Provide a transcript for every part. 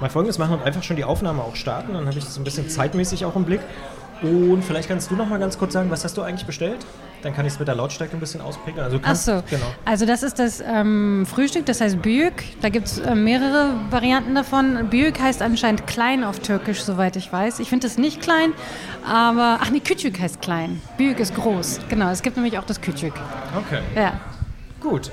mal folgendes machen und einfach schon die Aufnahme auch starten. Dann habe ich das ein bisschen zeitmäßig auch im Blick. Und vielleicht kannst du noch mal ganz kurz sagen, was hast du eigentlich bestellt? Dann kann ich es mit der Lautstärke ein bisschen ausprägen. Also Ach so, genau. also das ist das ähm, Frühstück, das heißt Büyük. Da gibt es äh, mehrere Varianten davon. Büyük heißt anscheinend klein auf Türkisch, soweit ich weiß. Ich finde es nicht klein, aber, ach nee, Küçük heißt klein. Büyük ist groß. Genau, es gibt nämlich auch das Küçük. Okay. Ja. Gut.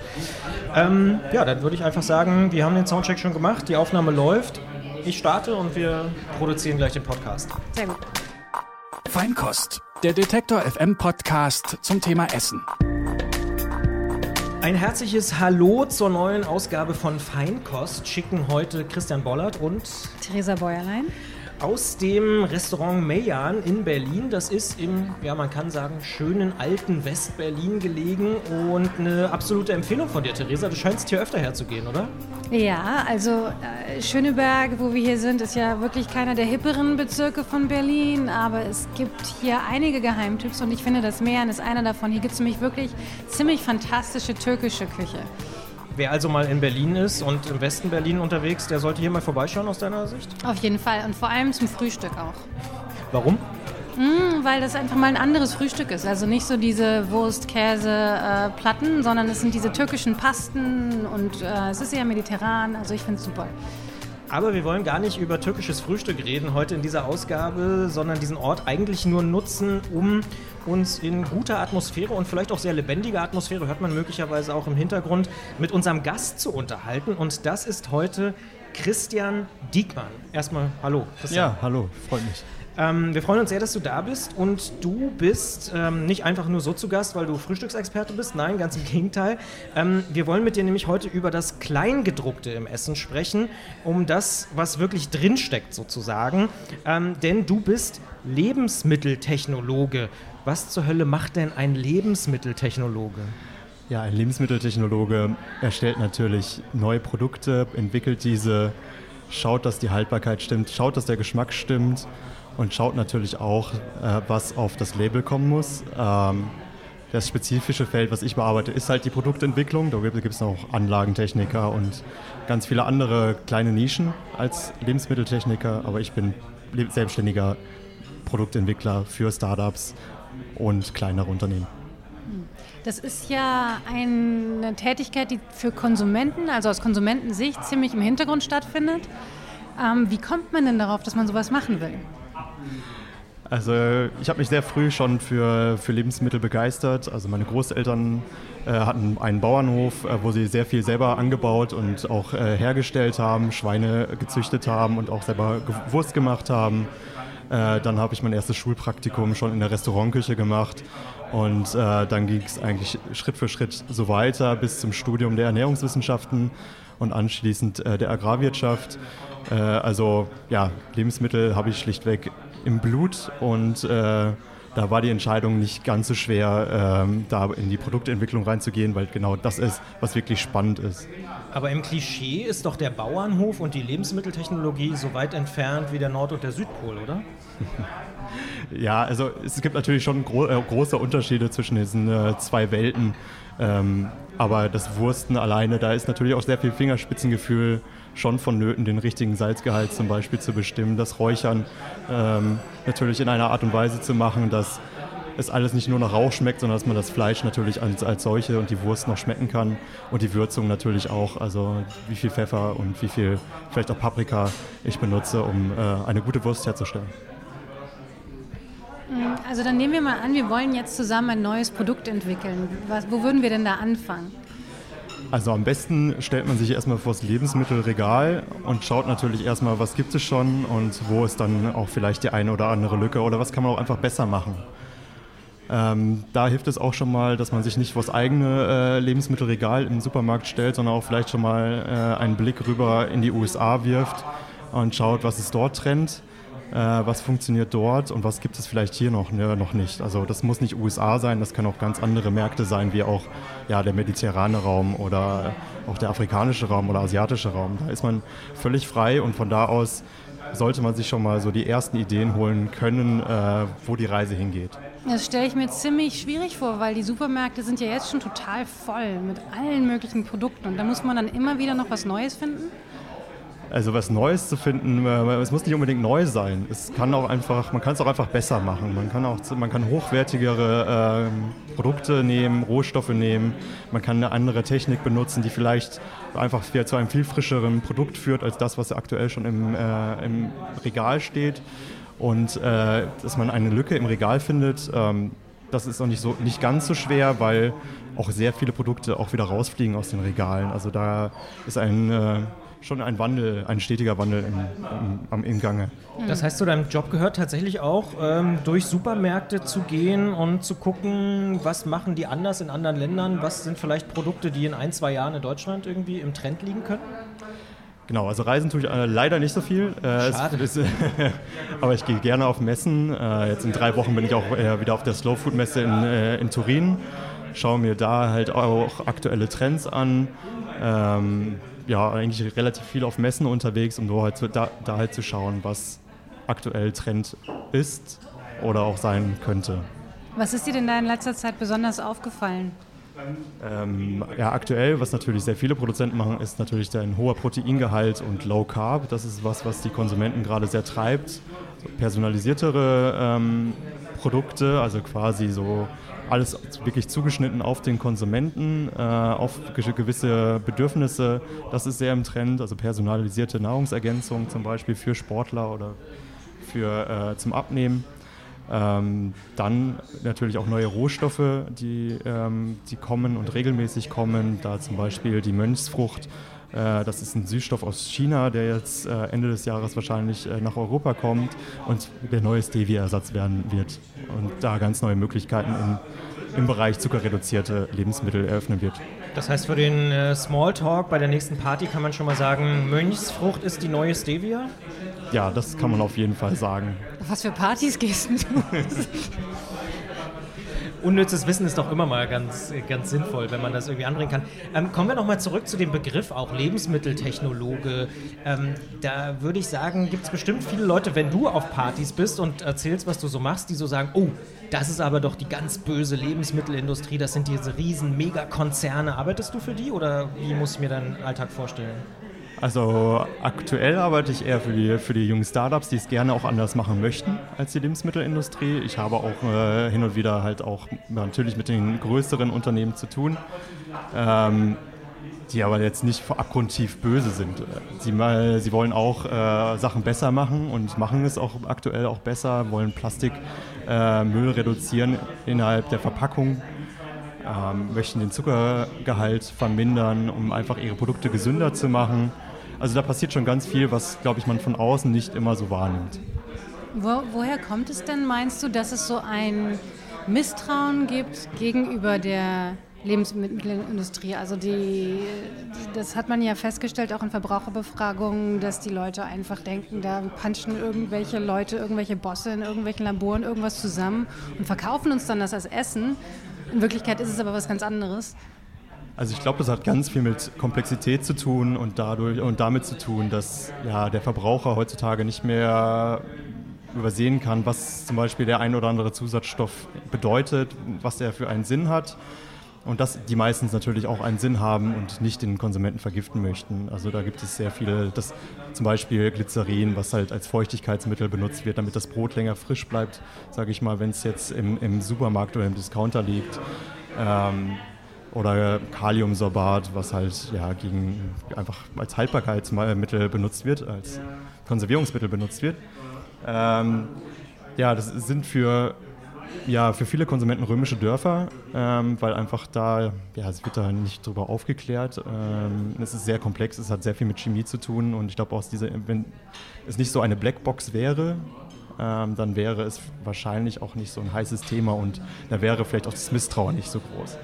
Ähm, ja, dann würde ich einfach sagen, wir haben den Soundcheck schon gemacht, die Aufnahme läuft. Ich starte und wir produzieren gleich den Podcast. Sehr gut. Feinkost, der Detektor FM Podcast zum Thema Essen. Ein herzliches Hallo zur neuen Ausgabe von Feinkost schicken heute Christian Bollert und Theresa Bäuerlein aus dem Restaurant Meyan in Berlin. Das ist im, ja, man kann sagen, schönen alten West-Berlin gelegen und eine absolute Empfehlung von dir, Theresa. Du scheinst hier öfter herzugehen, oder? Ja, also äh, Schöneberg, wo wir hier sind, ist ja wirklich keiner der hipperen Bezirke von Berlin, aber es gibt hier einige Geheimtipps und ich finde, das Meyan ist einer davon. Hier gibt es nämlich wirklich ziemlich fantastische türkische Küche. Wer also mal in Berlin ist und im Westen Berlin unterwegs, der sollte hier mal vorbeischauen aus deiner Sicht? Auf jeden Fall und vor allem zum Frühstück auch. Warum? Mm, weil das einfach mal ein anderes Frühstück ist. Also nicht so diese Wurst, Käse, äh, sondern es sind diese türkischen Pasten und äh, es ist eher mediterran. Also ich finde es super. Aber wir wollen gar nicht über türkisches Frühstück reden heute in dieser Ausgabe, sondern diesen Ort eigentlich nur nutzen, um uns in guter Atmosphäre und vielleicht auch sehr lebendiger Atmosphäre, hört man möglicherweise auch im Hintergrund, mit unserem Gast zu unterhalten. Und das ist heute Christian Diekmann. Erstmal hallo. Christian. Ja, hallo, freut mich. Ähm, wir freuen uns sehr, dass du da bist und du bist ähm, nicht einfach nur so zu Gast, weil du Frühstücksexperte bist. Nein, ganz im Gegenteil. Ähm, wir wollen mit dir nämlich heute über das Kleingedruckte im Essen sprechen, um das, was wirklich drinsteckt sozusagen. Ähm, denn du bist Lebensmitteltechnologe. Was zur Hölle macht denn ein Lebensmitteltechnologe? Ja, ein Lebensmitteltechnologe erstellt natürlich neue Produkte, entwickelt diese, schaut, dass die Haltbarkeit stimmt, schaut, dass der Geschmack stimmt und schaut natürlich auch, äh, was auf das Label kommen muss. Ähm, das spezifische Feld, was ich bearbeite, ist halt die Produktentwicklung. Da gibt es noch Anlagentechniker und ganz viele andere kleine Nischen als Lebensmitteltechniker. Aber ich bin selbstständiger Produktentwickler für Startups und kleinere Unternehmen. Das ist ja eine Tätigkeit, die für Konsumenten, also aus Konsumentensicht, ziemlich im Hintergrund stattfindet. Ähm, wie kommt man denn darauf, dass man sowas machen will? Also ich habe mich sehr früh schon für, für Lebensmittel begeistert. Also meine Großeltern äh, hatten einen Bauernhof, äh, wo sie sehr viel selber angebaut und auch äh, hergestellt haben, Schweine gezüchtet haben und auch selber Wurst gemacht haben. Äh, dann habe ich mein erstes Schulpraktikum schon in der Restaurantküche gemacht und äh, dann ging es eigentlich Schritt für Schritt so weiter bis zum Studium der Ernährungswissenschaften und anschließend äh, der Agrarwirtschaft. also ja, Lebensmittel habe ich schlichtweg im Blut und äh, da war die Entscheidung nicht ganz so schwer, ähm, da in die Produktentwicklung reinzugehen, weil genau das ist, was wirklich spannend ist. Aber im Klischee ist doch der Bauernhof und die Lebensmitteltechnologie so weit entfernt wie der Nord- und der Südpol, oder? ja, also es gibt natürlich schon gro äh, große Unterschiede zwischen diesen äh, zwei Welten. Ähm, aber das Wursten alleine, da ist natürlich auch sehr viel Fingerspitzengefühl schon vonnöten, den richtigen Salzgehalt zum Beispiel zu bestimmen, das Räuchern ähm, natürlich in einer Art und Weise zu machen, dass es alles nicht nur nach Rauch schmeckt, sondern dass man das Fleisch natürlich als, als solche und die Wurst noch schmecken kann und die Würzung natürlich auch, also wie viel Pfeffer und wie viel vielleicht auch Paprika ich benutze, um äh, eine gute Wurst herzustellen. Also dann nehmen wir mal an, wir wollen jetzt zusammen ein neues Produkt entwickeln. Was, wo würden wir denn da anfangen? Also am besten stellt man sich erstmal vor das Lebensmittelregal und schaut natürlich erstmal, was gibt es schon und wo ist dann auch vielleicht die eine oder andere Lücke oder was kann man auch einfach besser machen. Ähm, da hilft es auch schon mal, dass man sich nicht vor das eigene äh, Lebensmittelregal im Supermarkt stellt, sondern auch vielleicht schon mal äh, einen Blick rüber in die USA wirft und schaut, was ist dort Trend äh, was funktioniert dort und was gibt es vielleicht hier noch, ne, noch nicht. Also das muss nicht USA sein, das können auch ganz andere Märkte sein, wie auch ja, der mediterrane Raum oder auch der afrikanische Raum oder asiatische Raum. Da ist man völlig frei und von da aus sollte man sich schon mal so die ersten Ideen holen können, äh, wo die Reise hingeht. Das stelle ich mir ziemlich schwierig vor, weil die Supermärkte sind ja jetzt schon total voll mit allen möglichen Produkten und da muss man dann immer wieder noch was Neues finden. Also was Neues zu finden, äh, es muss nicht unbedingt neu sein. Es kann auch einfach, man kann es auch einfach besser machen. Man kann auch, man kann hochwertigere äh, Produkte nehmen, Rohstoffe nehmen. Man kann eine andere Technik benutzen, die vielleicht einfach zu einem viel frischeren Produkt führt als das, was aktuell schon im, äh, im Regal steht. Und äh, dass man eine Lücke im Regal findet, ähm, das ist auch nicht, so, nicht ganz so schwer, weil auch sehr viele Produkte auch wieder rausfliegen aus den Regalen. Also da ist ein äh, schon ein Wandel, ein stetiger Wandel im, im, im Gange. Das heißt, zu deinem Job gehört tatsächlich auch, ähm, durch Supermärkte zu gehen und zu gucken, was machen die anders in anderen Ländern, was sind vielleicht Produkte, die in ein, zwei Jahren in Deutschland irgendwie im Trend liegen können? Genau, also reisen tue ich äh, leider nicht so viel. Äh, Schade. Ist, aber ich gehe gerne auf Messen. Äh, jetzt in drei Wochen bin ich auch äh, wieder auf der Slow Food Messe in, äh, in Turin. Schaue mir da halt auch aktuelle Trends an. Ähm, ja, eigentlich relativ viel auf Messen unterwegs, um halt zu, da, da halt zu schauen, was aktuell Trend ist oder auch sein könnte. Was ist dir denn da in letzter Zeit besonders aufgefallen? Ähm, ja, aktuell, was natürlich sehr viele Produzenten machen, ist natürlich ein hoher Proteingehalt und Low Carb. Das ist was, was die Konsumenten gerade sehr treibt. So personalisiertere ähm, Produkte, also quasi so alles wirklich zugeschnitten auf den Konsumenten, äh, auf gewisse Bedürfnisse. Das ist sehr im Trend. Also personalisierte Nahrungsergänzung zum Beispiel für Sportler oder für, äh, zum Abnehmen. Ähm, dann natürlich auch neue Rohstoffe, die, ähm, die kommen und regelmäßig kommen. Da zum Beispiel die Mönchsfrucht. Äh, das ist ein Süßstoff aus China, der jetzt äh, Ende des Jahres wahrscheinlich äh, nach Europa kommt und der neue Stevia-Ersatz werden wird. Und da ganz neue Möglichkeiten in, im Bereich zuckerreduzierte Lebensmittel eröffnen wird. Das heißt, für den äh, Smalltalk bei der nächsten Party kann man schon mal sagen, Mönchsfrucht ist die neue Stevia? Ja, das kann man auf jeden Fall sagen. Was für Partys gehst du? Unnützes Wissen ist doch immer mal ganz, ganz sinnvoll, wenn man das irgendwie anbringen kann. Ähm, kommen wir nochmal zurück zu dem Begriff auch Lebensmitteltechnologe. Ähm, da würde ich sagen, gibt es bestimmt viele Leute, wenn du auf Partys bist und erzählst, was du so machst, die so sagen, oh, das ist aber doch die ganz böse Lebensmittelindustrie, das sind diese riesen Megakonzerne. Arbeitest du für die oder wie muss ich mir deinen Alltag vorstellen? Also aktuell arbeite ich eher für die, für die jungen Startups, die es gerne auch anders machen möchten als die Lebensmittelindustrie. Ich habe auch äh, hin und wieder halt auch natürlich mit den größeren Unternehmen zu tun, ähm, die aber jetzt nicht abgrundtief böse sind. Sie, mal, sie wollen auch äh, Sachen besser machen und machen es auch aktuell auch besser, wollen Plastikmüll äh, reduzieren innerhalb der Verpackung ähm, möchten den Zuckergehalt vermindern, um einfach ihre Produkte gesünder zu machen. Also da passiert schon ganz viel, was, glaube ich, man von außen nicht immer so wahrnimmt. Wo, woher kommt es denn, meinst du, dass es so ein Misstrauen gibt gegenüber der Lebensmittelindustrie? Also die, das hat man ja festgestellt, auch in Verbraucherbefragungen, dass die Leute einfach denken, da punchen irgendwelche Leute, irgendwelche Bosse in irgendwelchen Laboren irgendwas zusammen und verkaufen uns dann das als Essen. In Wirklichkeit ist es aber was ganz anderes. Also ich glaube, das hat ganz viel mit Komplexität zu tun und dadurch und damit zu tun, dass ja, der Verbraucher heutzutage nicht mehr übersehen kann, was zum Beispiel der ein oder andere Zusatzstoff bedeutet, was er für einen Sinn hat. Und dass die meistens natürlich auch einen Sinn haben und nicht den Konsumenten vergiften möchten. Also da gibt es sehr viele, das, zum Beispiel Glycerin, was halt als Feuchtigkeitsmittel benutzt wird, damit das Brot länger frisch bleibt, sage ich mal, wenn es jetzt im, im, Supermarkt oder im Discounter liegt. Ähm, oder Kaliumsorbat, was halt ja, gegen, einfach als Haltbarkeitsmittel benutzt wird, als Konservierungsmittel benutzt wird. Ähm, ja, das sind für, ja, für viele Konsumenten römische Dörfer, ähm, weil einfach da, ja, es wird da nicht drüber aufgeklärt. Ähm, es ist sehr komplex, es hat sehr viel mit Chemie zu tun und ich glaube, aus dieser, wenn es nicht so eine Blackbox wäre, ähm, dann wäre es wahrscheinlich auch nicht so ein heißes Thema und da wäre vielleicht auch das Misstrauen nicht so groß.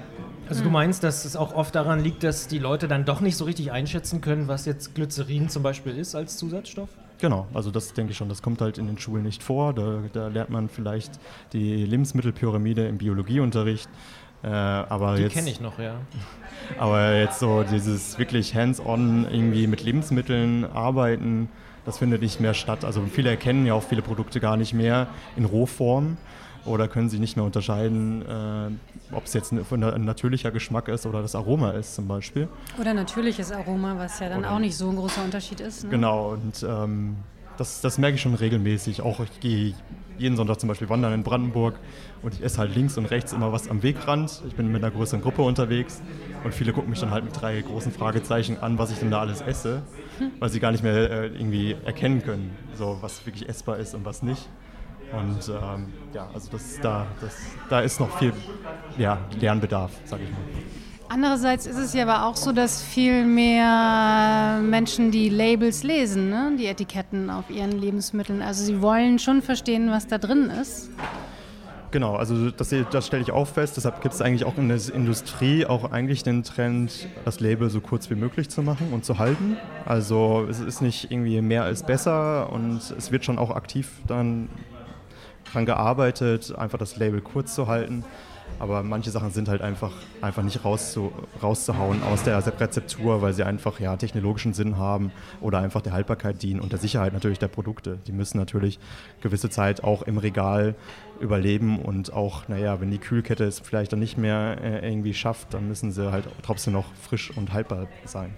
Also du meinst, dass es auch oft daran liegt, dass die Leute dann doch nicht so richtig einschätzen können, was jetzt Glycerin zum Beispiel ist als Zusatzstoff? Genau, also das denke ich schon, das kommt halt in den Schulen nicht vor. Da, da lernt man vielleicht die Lebensmittelpyramide im Biologieunterricht. Äh, aber die kenne ich noch, ja. Aber jetzt so dieses wirklich hands-on irgendwie mit Lebensmitteln arbeiten, das findet nicht mehr statt. Also viele erkennen ja auch viele Produkte gar nicht mehr in Rohform oder können sie nicht mehr unterscheiden, äh, ob es jetzt ein, ein, natürlicher Geschmack ist oder das Aroma ist zum Beispiel. Oder natürliches Aroma, was ja dann oder auch nicht so ein großer Unterschied ist. Ne? Genau, und ähm, das, das merke ich schon regelmäßig. Auch ich gehe jeden Sonntag zum Beispiel wandern in Brandenburg und ich esse halt links und rechts immer was am Wegrand. Ich bin mit einer größeren Gruppe unterwegs und viele gucken mich dann halt mit drei großen Fragezeichen an, was ich denn da alles esse, weil sie gar nicht mehr äh, irgendwie erkennen können, so was wirklich essbar ist und was nicht. Und ähm, ja, also das, da, das, da ist noch viel ja, Lernbedarf, sage ich mal. Andererseits ist es ja aber auch so, dass viel mehr Menschen die Labels lesen, ne? die Etiketten auf ihren Lebensmitteln. Also sie wollen schon verstehen, was da drin ist. Genau, also das, das stelle ich auch fest. Deshalb gibt es eigentlich auch in der Industrie auch eigentlich den Trend, das Label so kurz wie möglich zu machen und zu halten. Also es ist nicht irgendwie mehr als besser und es wird schon auch aktiv dann daran gearbeitet, einfach das Label kurz zu halten. Aber manche Sachen sind halt einfach, einfach nicht rauszu, rauszuhauen aus der Rezeptur, weil sie einfach ja, technologischen Sinn haben oder einfach der Haltbarkeit dienen und der Sicherheit natürlich der Produkte. Die müssen natürlich gewisse Zeit auch im Regal überleben und auch, naja, wenn die Kühlkette es vielleicht dann nicht mehr äh, irgendwie schafft, dann müssen sie halt trotzdem noch frisch und haltbar sein.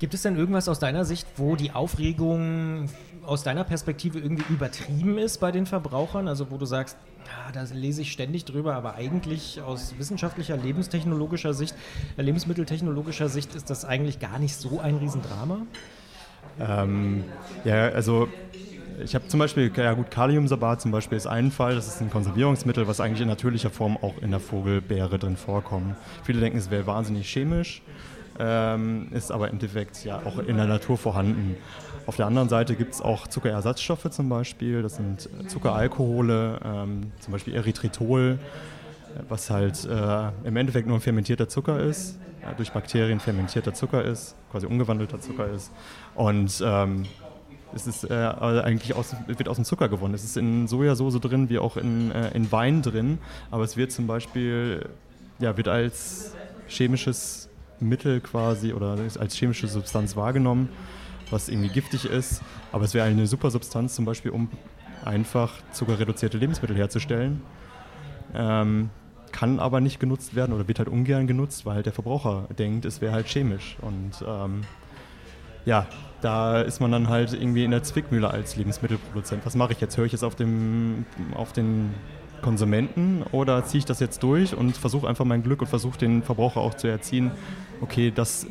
Gibt es denn irgendwas aus deiner Sicht, wo die Aufregung aus deiner Perspektive irgendwie übertrieben ist bei den Verbrauchern? Also wo du sagst, ja, da lese ich ständig drüber, aber eigentlich aus wissenschaftlicher, lebenstechnologischer Sicht, äh, lebensmitteltechnologischer Sicht ist das eigentlich gar nicht so ein Riesendrama? Ähm, ja, also ich habe zum Beispiel, ja gut, Kaliumsorbat zum Beispiel ist ein Fall, das ist ein Konservierungsmittel, was eigentlich in natürlicher Form auch in der Vogelbeere drin vorkommt. Viele denken, es wäre wahnsinnig chemisch, ähm, ist aber im Endeffekt ja auch in der Natur vorhanden. Auf der anderen Seite gibt es auch Zuckerersatzstoffe zum Beispiel, das sind Zuckeralkohole, ähm, zum Beispiel Erythritol, was halt äh, im Endeffekt nur ein fermentierter Zucker ist, äh, durch Bakterien fermentierter Zucker ist, quasi umgewandelter Zucker ist. Und ähm, es ist äh, eigentlich aus, wird aus dem Zucker gewonnen. Es ist in Sojasauce drin, wie auch in, äh, in Wein drin, aber es wird zum Beispiel ja, wird als chemisches Mittel quasi oder als chemische Substanz wahrgenommen was irgendwie giftig ist. Aber es wäre eine super Substanz zum Beispiel, um einfach zuckerreduzierte Lebensmittel herzustellen. Ähm, kann aber nicht genutzt werden oder wird halt ungern genutzt, weil halt der Verbraucher denkt, es wäre halt chemisch. Und ähm, ja, da ist man dann halt irgendwie in der Zwickmühle als Lebensmittelproduzent. Was mache ich jetzt? Höre ich jetzt auf, dem, auf den Konsumenten oder ziehe ich das jetzt durch und versuche einfach mein Glück und versuche den Verbraucher auch zu erziehen, okay, das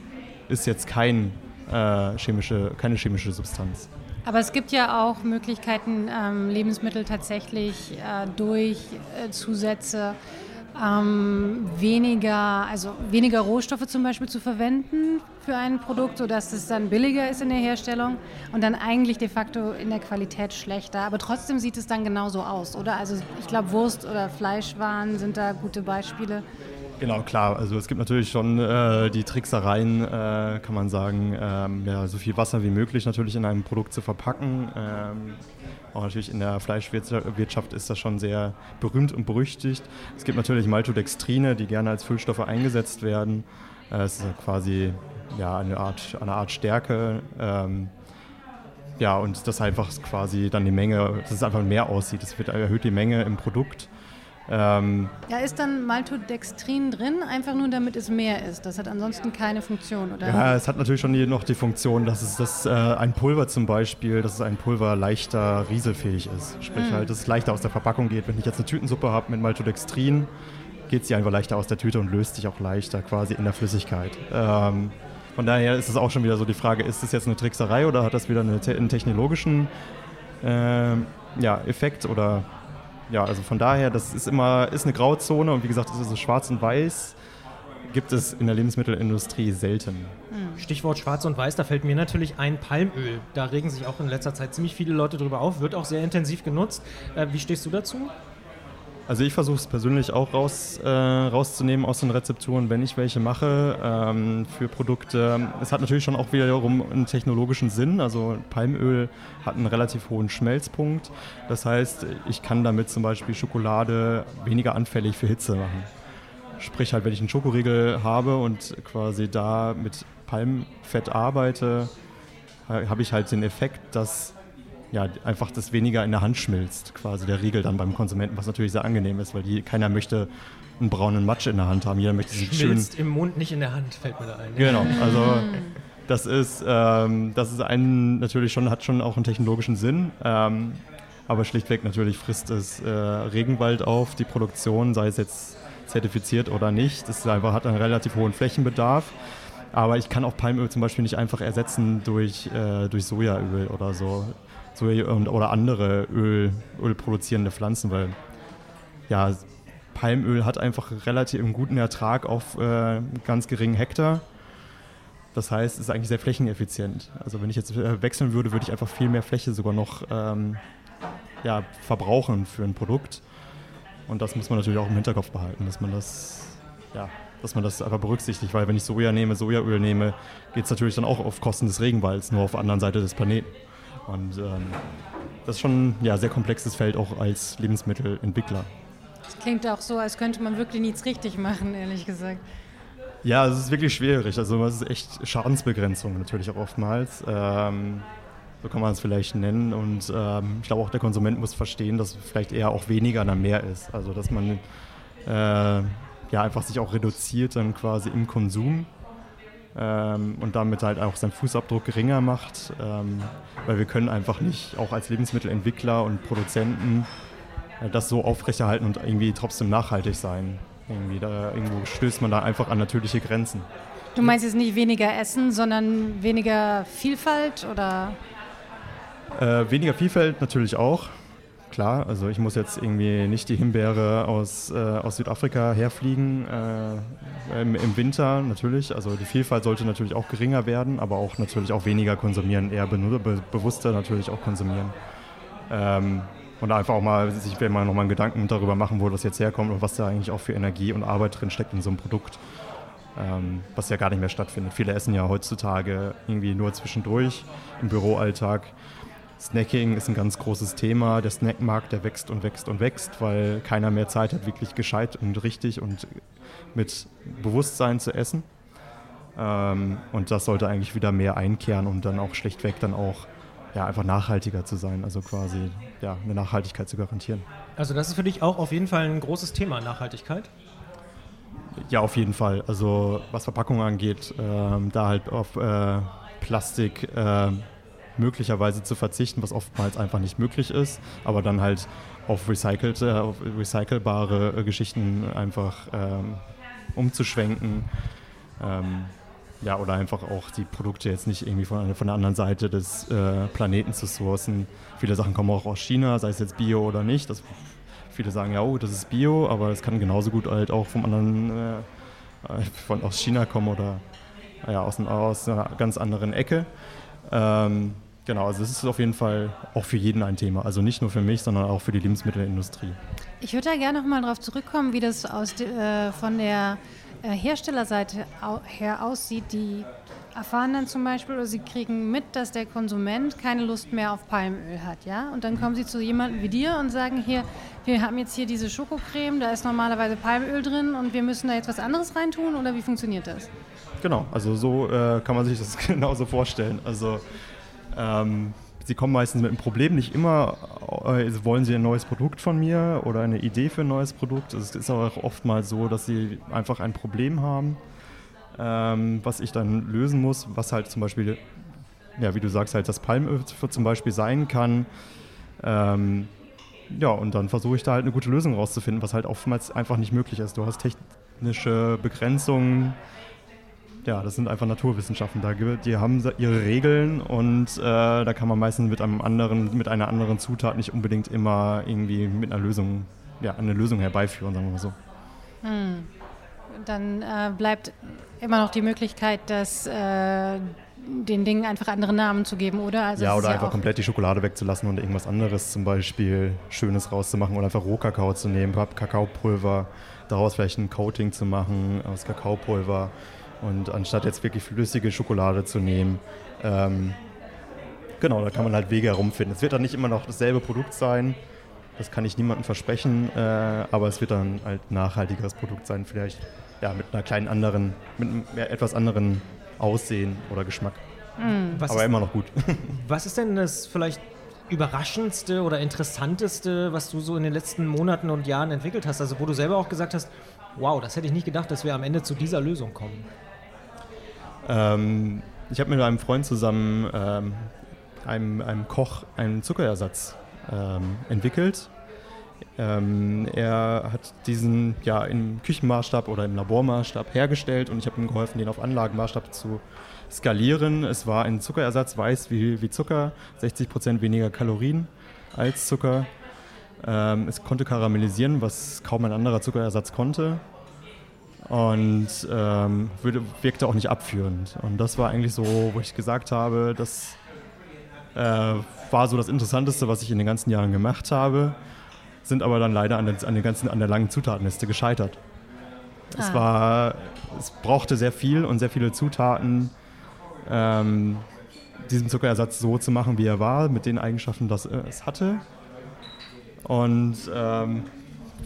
ist jetzt kein äh, chemische, keine chemische Substanz. Aber es gibt ja auch Möglichkeiten, ähm, Lebensmittel tatsächlich äh, durch äh, Zusätze ähm, weniger, also weniger Rohstoffe zum Beispiel zu verwenden für ein Produkt, sodass es dann billiger ist in der Herstellung und dann eigentlich de facto in der Qualität schlechter. Aber trotzdem sieht es dann genauso aus, oder? Also ich glaube, Wurst- oder Fleischwaren sind da gute Beispiele. Genau, klar. Also es gibt natürlich schon äh, die Tricksereien, äh, kann man sagen, ähm, ja, so viel Wasser wie möglich natürlich in einem Produkt zu verpacken. Ähm, auch natürlich in der Fleischwirtschaft ist das schon sehr berühmt und berüchtigt. Es gibt natürlich Maltodextrine, die gerne als Füllstoffe eingesetzt werden. Äh, es ist quasi ja, eine, Art, eine Art Stärke. Ähm, ja, und das einfach quasi dann die Menge, dass es einfach mehr aussieht. Es wird erhöht die Menge im Produkt. Ähm, da ist dann Maltodextrin drin, einfach nur damit es mehr ist. Das hat ansonsten keine Funktion, oder? Ja, es hat natürlich schon die, noch die Funktion, dass es das, äh, ein Pulver zum Beispiel, dass es ein Pulver leichter rieselfähig ist. Sprich mhm. halt, dass es leichter aus der Verpackung geht. Wenn ich jetzt eine Tütensuppe habe mit Maltodextrin, geht sie einfach leichter aus der Tüte und löst sich auch leichter quasi in der Flüssigkeit. Ähm, von daher ist es auch schon wieder so die Frage, ist das jetzt eine Trickserei oder hat das wieder eine, einen technologischen äh, ja, Effekt oder ja, also von daher, das ist immer ist eine Grauzone und wie gesagt, das ist so schwarz und weiß gibt es in der Lebensmittelindustrie selten. Hm. Stichwort Schwarz und Weiß, da fällt mir natürlich ein Palmöl. Da regen sich auch in letzter Zeit ziemlich viele Leute drüber auf, wird auch sehr intensiv genutzt. Äh, wie stehst du dazu? Also ich versuche es persönlich auch raus, äh, rauszunehmen aus den Rezepturen, wenn ich welche mache ähm, für Produkte. Es hat natürlich schon auch wiederum einen technologischen Sinn. Also Palmöl hat einen relativ hohen Schmelzpunkt. Das heißt, ich kann damit zum Beispiel Schokolade weniger anfällig für Hitze machen. Sprich halt, wenn ich einen Schokoriegel habe und quasi da mit Palmfett arbeite, habe ich halt den Effekt, dass ja, einfach das weniger in der Hand schmilzt, quasi der Riegel dann beim Konsumenten, was natürlich sehr angenehm ist, weil die, keiner möchte einen braunen Matsch in der Hand haben. Jeder möchte sich schön. im Mund, nicht in der Hand, fällt mir da ein. Genau, also das ist, ähm, das ist ein, natürlich schon, hat schon auch einen technologischen Sinn. Ähm, aber schlichtweg natürlich frisst es äh, Regenwald auf, die Produktion, sei es jetzt zertifiziert oder nicht. Das einfach, hat einen relativ hohen Flächenbedarf. Aber ich kann auch Palmöl zum Beispiel nicht einfach ersetzen durch, äh, durch Sojaöl oder so. Soja oder andere Öl, ölproduzierende Pflanzen, weil ja, Palmöl hat einfach relativ einen guten Ertrag auf äh, ganz geringen Hektar. Das heißt, es ist eigentlich sehr flächeneffizient. Also wenn ich jetzt äh, wechseln würde, würde ich einfach viel mehr Fläche sogar noch ähm, ja, verbrauchen für ein Produkt. Und das muss man natürlich auch im Hinterkopf behalten, dass man das, ja, dass man das einfach berücksichtigt, weil wenn ich Soja nehme, Sojaöl nehme, geht es natürlich dann auch auf Kosten des Regenwalds, nur auf der anderen Seite des Planeten. Und ähm, das ist schon ein ja, sehr komplexes Feld auch als Lebensmittelentwickler. Das klingt auch so, als könnte man wirklich nichts richtig machen, ehrlich gesagt. Ja, es ist wirklich schwierig. Also es ist echt Schadensbegrenzung natürlich auch oftmals. Ähm, so kann man es vielleicht nennen. Und ähm, ich glaube auch der Konsument muss verstehen, dass vielleicht eher auch weniger dann mehr ist. Also dass man äh, ja einfach sich auch reduziert dann quasi im Konsum ähm, und damit halt auch seinen Fußabdruck geringer macht. Ähm, weil wir können einfach nicht auch als Lebensmittelentwickler und Produzenten äh, das so aufrechterhalten und irgendwie trotzdem nachhaltig sein. Irgendwie da, irgendwo stößt man da einfach an natürliche Grenzen. Du meinst jetzt nicht weniger Essen, sondern weniger Vielfalt oder? Äh, weniger Vielfalt natürlich auch. Klar, also ich muss jetzt irgendwie nicht die Himbeere aus, äh, aus Südafrika herfliegen äh, im, im, Winter natürlich. Also die Vielfalt sollte natürlich auch geringer werden, aber auch natürlich auch weniger konsumieren, eher be be bewusster natürlich auch konsumieren. Ähm, und einfach auch mal sich wenn nochmal Gedanken darüber machen, wo das jetzt herkommt und was da eigentlich auch für Energie und Arbeit drin steckt in so einem Produkt. Ähm, was ja gar nicht mehr stattfindet. Viele essen ja heutzutage irgendwie nur zwischendurch im Büroalltag. Snacking ist ein ganz großes Thema. Der Snackmarkt, der wächst und wächst und wächst, weil keiner mehr Zeit hat, wirklich gescheit und richtig und mit Bewusstsein zu essen. Ähm, und das sollte eigentlich wieder mehr einkehren und dann auch schlechtweg dann auch ja, einfach nachhaltiger zu sein, also quasi ja, eine Nachhaltigkeit zu garantieren. Also das ist für dich auch auf jeden Fall ein großes Thema, Nachhaltigkeit? Ja, auf jeden Fall. Also was Verpackungen angeht, ähm, da halt auf äh, Plastik äh, möglicherweise zu verzichten, was oftmals einfach nicht möglich ist, aber dann halt auf, recycelte, auf recycelbare äh, Geschichten einfach ähm, umzuschwenken. Ähm, ja, oder einfach auch die Produkte jetzt nicht irgendwie von, von der anderen Seite des äh, Planeten zu sourcen. Viele Sachen kommen auch aus China, sei es jetzt Bio oder nicht. Das, viele sagen ja, oh, das ist Bio, aber es kann genauso gut halt auch vom anderen, äh, von aus China kommen oder ja, aus, aus einer ganz anderen Ecke. Ähm, Genau, also es ist auf jeden Fall auch für jeden ein Thema. Also nicht nur für mich, sondern auch für die Lebensmittelindustrie. Ich würde da gerne noch mal darauf zurückkommen, wie das aus äh, von der äh, Herstellerseite her aussieht. Die erfahren dann zum Beispiel oder sie kriegen mit, dass der Konsument keine Lust mehr auf Palmöl hat. Ja? Und dann kommen sie zu jemandem wie dir und sagen, hier, wir haben jetzt hier diese Schokocreme, da ist normalerweise Palmöl drin und wir müssen da jetzt was anderes reintun oder wie funktioniert das? Genau, also so äh, kann man sich das genauso vorstellen. Also ähm, sie kommen meistens mit einem Problem, nicht immer äh, wollen sie ein neues Produkt von mir oder eine Idee für ein neues Produkt. Es ist auch oftmals so, dass sie einfach ein Problem haben, ähm, was ich dann lösen muss, was halt zum Beispiel, ja, wie du sagst, halt das Palmöl zum Beispiel sein kann. Ähm, ja, und dann versuche ich da halt eine gute Lösung rauszufinden, was halt oftmals einfach nicht möglich ist. Du hast technische Begrenzungen, ja, das sind einfach Naturwissenschaften. Da, die haben ihre Regeln und äh, da kann man meistens mit einem anderen, mit einer anderen Zutat nicht unbedingt immer irgendwie mit einer Lösung, ja, eine Lösung herbeiführen, sagen wir mal so. Hm. Dann äh, bleibt immer noch die Möglichkeit, dass äh, den Dingen einfach andere Namen zu geben, oder? Also ja, oder einfach ja komplett die Schokolade wegzulassen und irgendwas anderes, zum Beispiel Schönes rauszumachen oder einfach Rohkakao zu nehmen, Kakaopulver, daraus vielleicht ein Coating zu machen aus Kakaopulver und anstatt jetzt wirklich flüssige Schokolade zu nehmen, ähm, genau, da kann man halt Wege herumfinden. Es wird dann nicht immer noch dasselbe Produkt sein, das kann ich niemandem versprechen, äh, aber es wird dann halt nachhaltigeres Produkt sein, vielleicht ja, mit einer kleinen anderen, mit einem etwas anderen Aussehen oder Geschmack. Mhm. aber immer noch gut. Was ist denn das vielleicht überraschendste oder interessanteste, was du so in den letzten Monaten und Jahren entwickelt hast? Also wo du selber auch gesagt hast, wow, das hätte ich nicht gedacht, dass wir am Ende zu dieser Lösung kommen. Ähm, ich habe mit einem Freund zusammen, ähm, einem, einem Koch, einen Zuckerersatz ähm, entwickelt. Ähm, er hat diesen ja im Küchenmaßstab oder im Labormaßstab hergestellt und ich habe ihm geholfen, den auf Anlagenmaßstab zu skalieren. Es war ein Zuckerersatz, weiß wie, wie Zucker, 60% weniger Kalorien als Zucker. Ähm, es konnte karamellisieren, was kaum ein anderer Zuckerersatz konnte und ähm, wirkte auch nicht abführend. Und das war eigentlich so, wo ich gesagt habe, das äh, war so das Interessanteste, was ich in den ganzen Jahren gemacht habe, sind aber dann leider an der, an der, ganzen, an der langen Zutatenliste gescheitert. Ah. Es, war, es brauchte sehr viel und sehr viele Zutaten, ähm, diesen Zuckerersatz so zu machen, wie er war, mit den Eigenschaften, dass es hatte. Und ähm,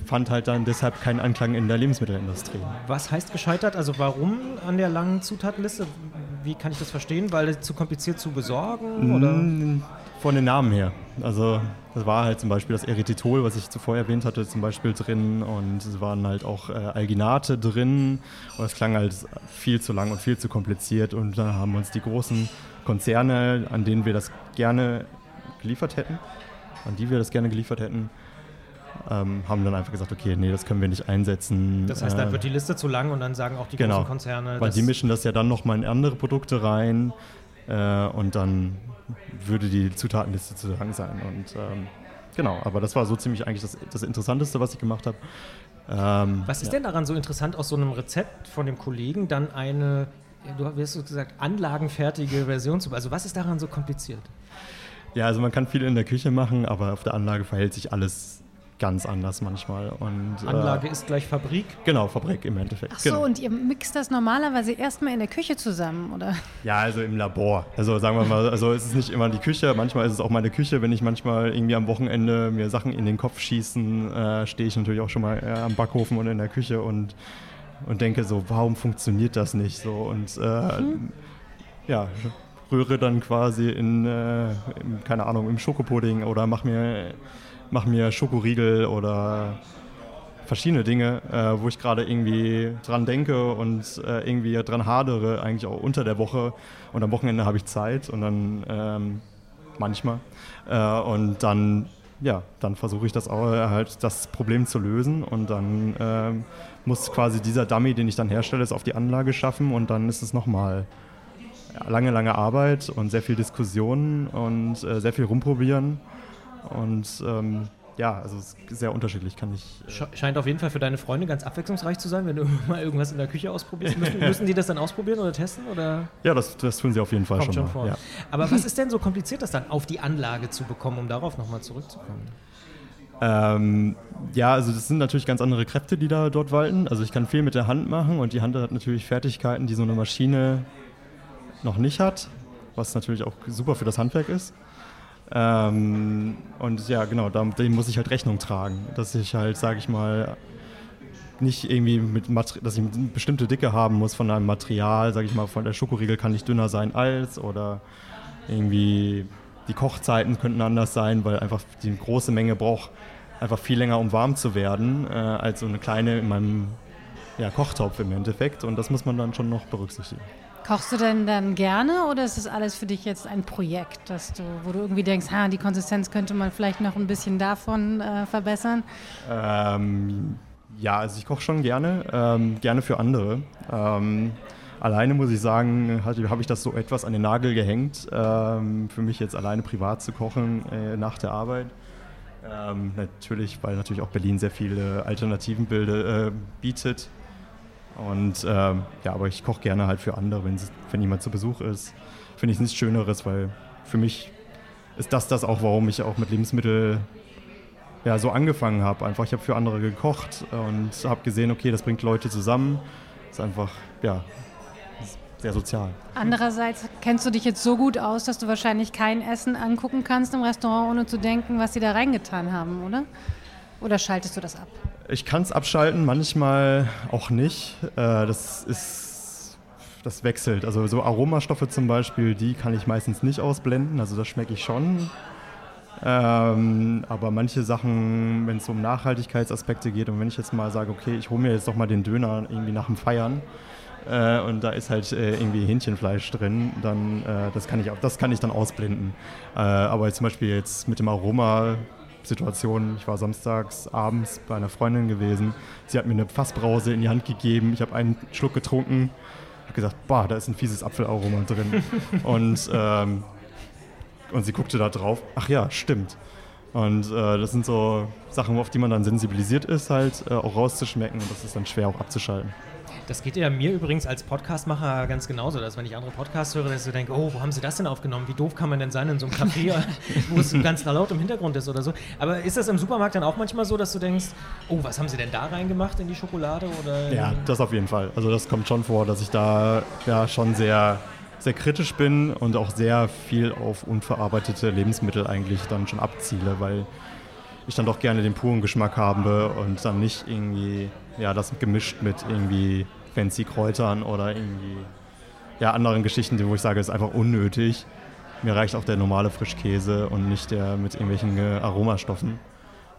fand halt dann deshalb keinen Anklang in der Lebensmittelindustrie. Was heißt gescheitert? Also warum an der langen Zutatenliste? Wie kann ich das verstehen? Weil es zu kompliziert zu besorgen? Oder? Von den Namen her. Also das war halt zum Beispiel das Erythritol, was ich zuvor erwähnt hatte, zum Beispiel drin und es waren halt auch äh, Alginate drin und es klang halt viel zu lang und viel zu kompliziert und dann haben uns die großen Konzerne, an denen wir das gerne geliefert hätten, an die wir das gerne geliefert hätten, ähm, haben dann einfach gesagt, okay, nee, das können wir nicht einsetzen. Das heißt, dann äh, wird die Liste zu lang und dann sagen auch die genau, großen Konzerne. Weil die mischen das ja dann nochmal in andere Produkte rein äh, und dann würde die Zutatenliste zu lang sein. Und ähm, genau, aber das war so ziemlich eigentlich das, das Interessanteste, was ich gemacht habe. Ähm, was ist ja. denn daran so interessant, aus so einem Rezept von dem Kollegen dann eine, du hast gesagt, anlagenfertige Version zu. Also was ist daran so kompliziert? Ja, also man kann viel in der Küche machen, aber auf der Anlage verhält sich alles ganz anders manchmal. Und, Anlage äh, ist gleich Fabrik? Genau, Fabrik im Endeffekt. Ach so, genau. und ihr mixt das normalerweise erstmal in der Küche zusammen, oder? Ja, also im Labor. Also sagen wir mal, also es ist nicht immer die Küche, manchmal ist es auch meine Küche. Wenn ich manchmal irgendwie am Wochenende mir Sachen in den Kopf schießen, äh, stehe ich natürlich auch schon mal äh, am Backofen und in der Küche und, und denke so, warum funktioniert das nicht so? Und äh, mhm. ja, rühre dann quasi in, äh, in, keine Ahnung, im Schokopudding oder mach mir mache mir Schokoriegel oder verschiedene Dinge, äh, wo ich gerade irgendwie dran denke und äh, irgendwie dran hadere, eigentlich auch unter der Woche. Und am Wochenende habe ich Zeit und dann ähm, manchmal. Äh, und dann, ja, dann versuche ich das auch halt das Problem zu lösen und dann ähm, muss quasi dieser Dummy, den ich dann herstelle, es auf die Anlage schaffen und dann ist es nochmal lange, lange Arbeit und sehr viel Diskussion und äh, sehr viel rumprobieren. Und ähm, ja, also sehr unterschiedlich, kann ich. Äh Scheint auf jeden Fall für deine Freunde ganz abwechslungsreich zu sein, wenn du mal irgendwas in der Küche ausprobierst. Müssen, müssen die das dann ausprobieren oder testen? Oder? Ja, das, das tun sie auf jeden Fall Kommt schon, schon vor. Ja. Aber was ist denn so kompliziert, das dann auf die Anlage zu bekommen, um darauf nochmal zurückzukommen? Ähm, ja, also das sind natürlich ganz andere Kräfte, die da dort walten. Also ich kann viel mit der Hand machen und die Hand hat natürlich Fertigkeiten, die so eine Maschine noch nicht hat, was natürlich auch super für das Handwerk ist. Ähm, und ja, genau, dem muss ich halt Rechnung tragen, dass ich halt, sage ich mal, nicht irgendwie mit Mater dass ich eine bestimmte Dicke haben muss von einem Material, sage ich mal, von der Schokoriegel kann nicht dünner sein als oder irgendwie die Kochzeiten könnten anders sein, weil einfach die große Menge braucht einfach viel länger, um warm zu werden, äh, als so eine kleine in meinem ja, Kochtopf im Endeffekt. Und das muss man dann schon noch berücksichtigen. Kochst du denn dann gerne oder ist das alles für dich jetzt ein Projekt, dass du, wo du irgendwie denkst, ha, die Konsistenz könnte man vielleicht noch ein bisschen davon äh, verbessern? Ähm, ja, also ich koche schon gerne, ähm, gerne für andere. Ähm, alleine muss ich sagen, habe ich das so etwas an den Nagel gehängt, ähm, für mich jetzt alleine privat zu kochen äh, nach der Arbeit. Ähm, natürlich, weil natürlich auch Berlin sehr viele Alternativen bilde, äh, bietet. Und ähm, ja, aber ich koche gerne halt für andere, wenn, wenn jemand zu Besuch ist. Finde ich nichts Schöneres, weil für mich ist das das auch, warum ich auch mit Lebensmitteln ja, so angefangen habe. Einfach, ich habe für andere gekocht und habe gesehen, okay, das bringt Leute zusammen. Ist einfach, ja, sehr sozial. Andererseits kennst du dich jetzt so gut aus, dass du wahrscheinlich kein Essen angucken kannst im Restaurant, ohne zu denken, was sie da reingetan haben, oder? Oder schaltest du das ab? Ich kann es abschalten, manchmal auch nicht. Äh, das ist, das wechselt. Also so Aromastoffe zum Beispiel, die kann ich meistens nicht ausblenden. Also das schmecke ich schon. Ähm, aber manche Sachen, wenn es um Nachhaltigkeitsaspekte geht und wenn ich jetzt mal sage, okay, ich hole mir jetzt doch mal den Döner irgendwie nach dem Feiern äh, und da ist halt äh, irgendwie Hähnchenfleisch drin, dann das kann ich auch, das kann ich dann ausblenden. Aber zum Beispiel jetzt mit dem Aroma Situation. Ich war samstags abends bei einer Freundin gewesen. Sie hat mir eine Fassbrause in die Hand gegeben. Ich habe einen Schluck getrunken. Habe gesagt, boah, da ist ein fieses Apfelaroma drin. und, ähm, und sie guckte da drauf. Ach ja, stimmt. Und äh, das sind so Sachen, auf die man dann sensibilisiert ist, halt äh, auch rauszuschmecken. Und das ist dann schwer auch abzuschalten. Das geht ja mir übrigens als Podcastmacher ganz genauso, dass wenn ich andere Podcasts höre, dass ich so denke, oh, wo haben sie das denn aufgenommen? Wie doof kann man denn sein in so einem Café, wo es ganz laut im Hintergrund ist oder so. Aber ist das im Supermarkt dann auch manchmal so, dass du denkst, oh, was haben sie denn da reingemacht in die Schokolade? Oder ja, das auf jeden Fall. Also das kommt schon vor, dass ich da ja schon sehr sehr kritisch bin und auch sehr viel auf unverarbeitete Lebensmittel eigentlich dann schon abziele, weil ich dann doch gerne den puren Geschmack habe und dann nicht irgendwie ja, das gemischt mit irgendwie fancy Kräutern oder irgendwie ja, anderen Geschichten, wo ich sage, ist einfach unnötig. Mir reicht auch der normale Frischkäse und nicht der mit irgendwelchen äh, Aromastoffen.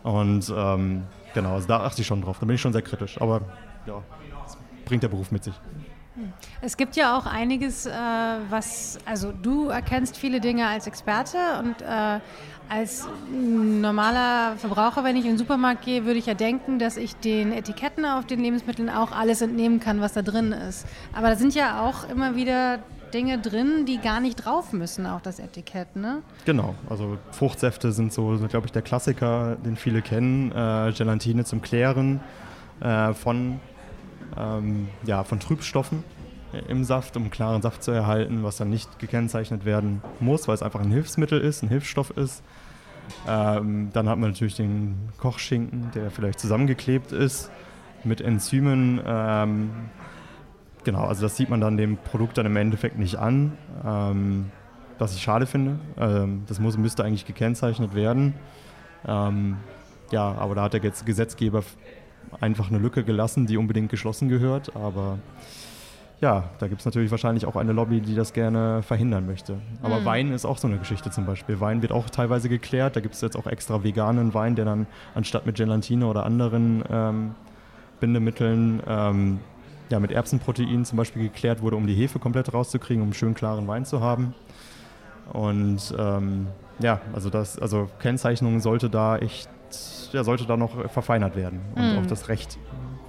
Und ähm, genau, also da achte ich schon drauf. Da bin ich schon sehr kritisch. Aber ja, das bringt der Beruf mit sich. Es gibt ja auch einiges, äh, was, also du erkennst viele Dinge als Experte und äh, als normaler Verbraucher, wenn ich in den Supermarkt gehe, würde ich ja denken, dass ich den Etiketten auf den Lebensmitteln auch alles entnehmen kann, was da drin ist. Aber da sind ja auch immer wieder Dinge drin, die gar nicht drauf müssen auf das Etikett, ne? Genau, also Fruchtsäfte sind so, so glaube ich, der Klassiker, den viele kennen. Äh, Gelatine zum Klären äh, von, ähm, ja, von Trübstoffen im Saft, um klaren Saft zu erhalten, was dann nicht gekennzeichnet werden muss, weil es einfach ein Hilfsmittel ist, ein Hilfsstoff ist. Ähm, dann hat man natürlich den Kochschinken, der vielleicht zusammengeklebt ist mit Enzymen. Ähm, genau, also das sieht man dann dem Produkt dann im Endeffekt nicht an, ähm, was ich schade finde. Ähm, das muss, müsste eigentlich gekennzeichnet werden. Ähm, ja, aber da hat der Gesetzgeber einfach eine Lücke gelassen, die unbedingt geschlossen gehört. Aber ja, da gibt es natürlich wahrscheinlich auch eine Lobby, die das gerne verhindern möchte. Aber mhm. Wein ist auch so eine Geschichte zum Beispiel. Wein wird auch teilweise geklärt. Da gibt es jetzt auch extra veganen Wein, der dann anstatt mit Gelatine oder anderen ähm, Bindemitteln ähm, ja, mit Erbsenprotein zum Beispiel geklärt wurde, um die Hefe komplett rauszukriegen, um schön klaren Wein zu haben. Und ähm, ja, also das, also Kennzeichnung sollte da echt, ja, sollte da noch verfeinert werden und mhm. auch das Recht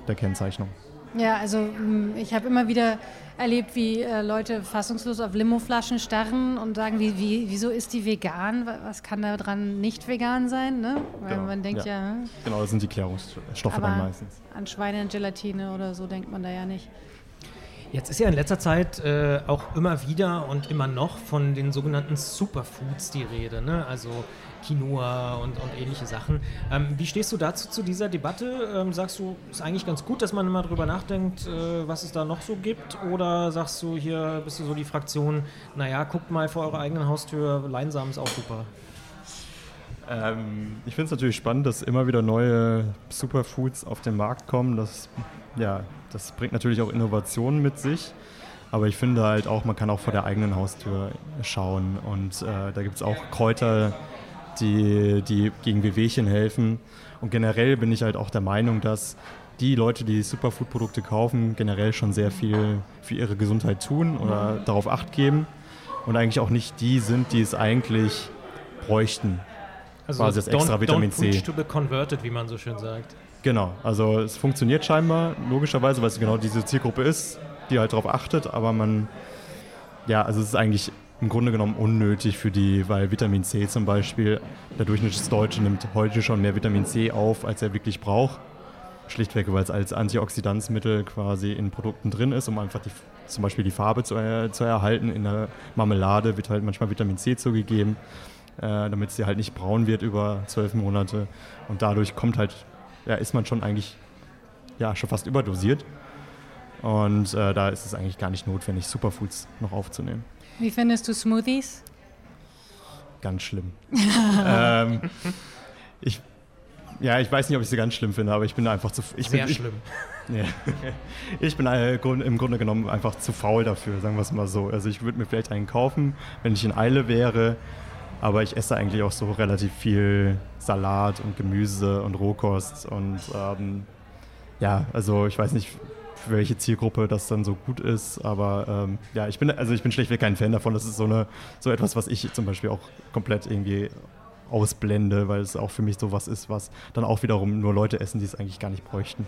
der Kennzeichnung. Ja, also hm, ich habe immer wieder erlebt, wie äh, Leute fassungslos auf Limoflaschen starren und sagen, wie, wie, wieso ist die vegan? Was kann da dran nicht vegan sein? Ne? Weil genau, man denkt ja, ja hm. Genau, das sind die Klärungsstoffe dann meistens. An Schweinegelatine oder so denkt man da ja nicht. Jetzt ist ja in letzter Zeit äh, auch immer wieder und immer noch von den sogenannten Superfoods die Rede. Ne? Also Quinoa und, und ähnliche Sachen. Ähm, wie stehst du dazu zu dieser Debatte? Ähm, sagst du, ist eigentlich ganz gut, dass man immer darüber nachdenkt, äh, was es da noch so gibt? Oder sagst du, hier bist du so die Fraktion, naja, guckt mal vor eurer eigenen Haustür, Leinsamen ist auch super? Ähm, ich finde es natürlich spannend, dass immer wieder neue Superfoods auf den Markt kommen. Das, ja, das bringt natürlich auch Innovationen mit sich. Aber ich finde halt auch, man kann auch vor der eigenen Haustür schauen. Und äh, da gibt es auch Kräuter, die, die gegen Wehwehchen helfen. Und generell bin ich halt auch der Meinung, dass die Leute, die Superfood-Produkte kaufen, generell schon sehr viel für ihre Gesundheit tun oder darauf Acht geben und eigentlich auch nicht die sind, die es eigentlich bräuchten. Also quasi das extra don't, Vitamin don't C. to be converted, wie man so schön sagt. Genau, also es funktioniert scheinbar, logischerweise, weil es genau diese Zielgruppe ist, die halt darauf achtet, aber man, ja, also es ist eigentlich im Grunde genommen unnötig für die, weil Vitamin C zum Beispiel, der Durchschnittsdeutsche nimmt heute schon mehr Vitamin C auf, als er wirklich braucht. Schlichtweg, weil es als Antioxidanzmittel quasi in Produkten drin ist, um einfach die, zum Beispiel die Farbe zu, äh, zu erhalten. In der Marmelade wird halt manchmal Vitamin C zugegeben, äh, damit sie halt nicht braun wird über zwölf Monate. Und dadurch kommt halt, ja, ist man schon eigentlich ja, schon fast überdosiert. Und äh, da ist es eigentlich gar nicht notwendig, Superfoods noch aufzunehmen. Wie findest du Smoothies? Ganz schlimm. ähm, ich, ja, ich weiß nicht, ob ich sie ganz schlimm finde, aber ich bin einfach zu. Ich Sehr bin, schlimm. Ich, ja, ich bin äh, im Grunde genommen einfach zu faul dafür, sagen wir es mal so. Also ich würde mir vielleicht einen kaufen, wenn ich in Eile wäre. Aber ich esse eigentlich auch so relativ viel Salat und Gemüse und Rohkost und ähm, ja, also ich weiß nicht, für welche Zielgruppe das dann so gut ist, aber ähm, ja, ich bin also ich bin schlichtweg kein Fan davon. Das ist so eine so etwas, was ich zum Beispiel auch komplett irgendwie ausblende, weil es auch für mich so was ist, was dann auch wiederum nur Leute essen, die es eigentlich gar nicht bräuchten.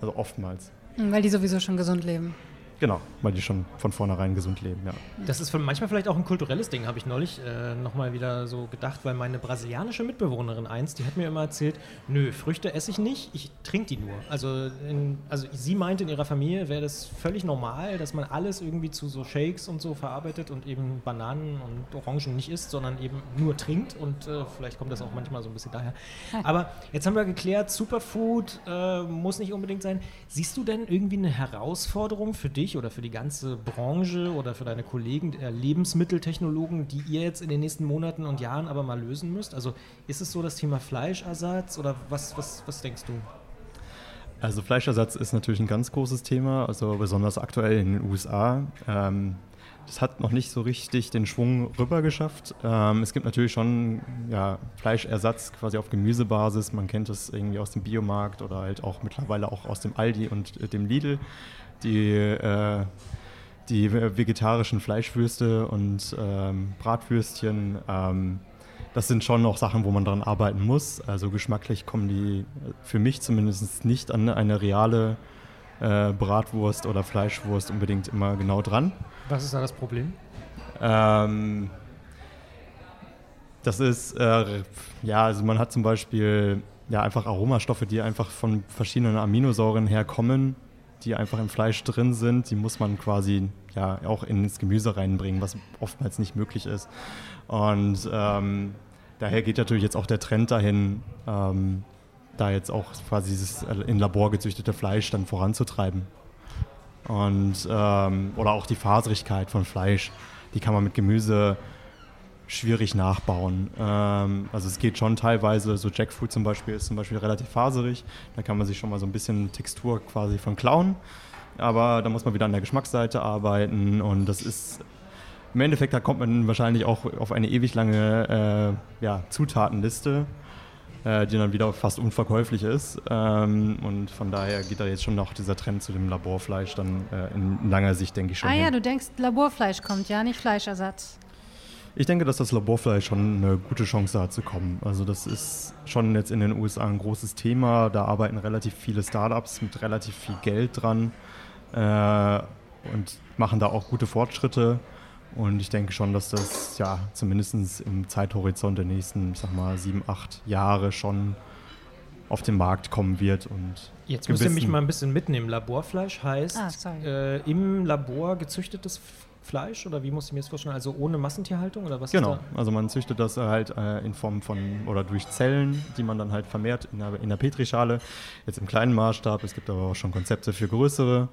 Also oftmals. Weil die sowieso schon gesund leben. Genau, weil die schon von vornherein gesund leben, ja. Das ist manchmal vielleicht auch ein kulturelles Ding, habe ich neulich äh, nochmal wieder so gedacht, weil meine brasilianische Mitbewohnerin eins, die hat mir immer erzählt, nö, Früchte esse ich nicht, ich trinke die nur. Also, in, also sie meinte, in ihrer Familie wäre das völlig normal, dass man alles irgendwie zu so Shakes und so verarbeitet und eben Bananen und Orangen nicht isst, sondern eben nur trinkt und äh, vielleicht kommt das auch manchmal so ein bisschen daher. Aber jetzt haben wir geklärt, Superfood äh, muss nicht unbedingt sein. Siehst du denn irgendwie eine Herausforderung für dich? Dich oder für die ganze Branche oder für deine Kollegen, äh, Lebensmitteltechnologen, die ihr jetzt in den nächsten Monaten und Jahren aber mal lösen müsst? Also ist es so das Thema Fleischersatz oder was, was, was denkst du? Also Fleischersatz ist natürlich ein ganz großes Thema, also besonders aktuell in den USA. Ähm, das hat noch nicht so richtig den Schwung rüber geschafft. Ähm, es gibt natürlich schon ja, Fleischersatz quasi auf Gemüsebasis. Man kennt es irgendwie aus dem Biomarkt oder halt auch mittlerweile auch aus dem Aldi und äh, dem Lidl die, äh, die vegetarischen Fleischwürste und ähm, Bratwürstchen, ähm, das sind schon noch Sachen, wo man dran arbeiten muss. Also geschmacklich kommen die für mich zumindest nicht an eine reale äh, Bratwurst oder Fleischwurst unbedingt immer genau dran. Was ist da das Problem? Ähm, das ist, äh, ja, also man hat zum Beispiel ja einfach Aromastoffe, die einfach von verschiedenen Aminosäuren herkommen die einfach im Fleisch drin sind, die muss man quasi ja auch ins Gemüse reinbringen, was oftmals nicht möglich ist. Und ähm, daher geht natürlich jetzt auch der Trend dahin, ähm, da jetzt auch quasi dieses in Labor gezüchtete Fleisch dann voranzutreiben. Und ähm, oder auch die Faserigkeit von Fleisch, die kann man mit Gemüse schwierig nachbauen. Ähm, also es geht schon teilweise, so Jackfruit zum Beispiel ist zum Beispiel relativ faserig, da kann man sich schon mal so ein bisschen Textur quasi von klauen, aber da muss man wieder an der Geschmacksseite arbeiten und das ist im Endeffekt, da kommt man wahrscheinlich auch auf eine ewig lange äh, ja, Zutatenliste, äh, die dann wieder fast unverkäuflich ist. Ähm, und von daher geht da jetzt schon noch dieser Trend zu dem Laborfleisch dann äh, in langer Sicht, denke ich schon. Ah hin. ja, du denkst, Laborfleisch kommt, ja, nicht Fleischersatz. Ich denke, dass das Laborfleisch schon eine gute Chance hat zu kommen. Also das ist schon jetzt in den USA ein großes Thema. Da arbeiten relativ viele Startups mit relativ viel Geld dran äh, und machen da auch gute Fortschritte. Und ich denke schon, dass das ja zumindest im Zeithorizont der nächsten, ich sag mal, sieben, acht Jahre schon auf den Markt kommen wird. Und Jetzt müsst ihr mich mal ein bisschen mitnehmen. Laborfleisch heißt ah, äh, im Labor gezüchtetes Fleisch oder wie muss ich mir das vorstellen? Also ohne Massentierhaltung oder was? Genau, also man züchtet das halt äh, in Form von oder durch Zellen, die man dann halt vermehrt in der, in der Petrischale, jetzt im kleinen Maßstab. Es gibt aber auch schon Konzepte für größere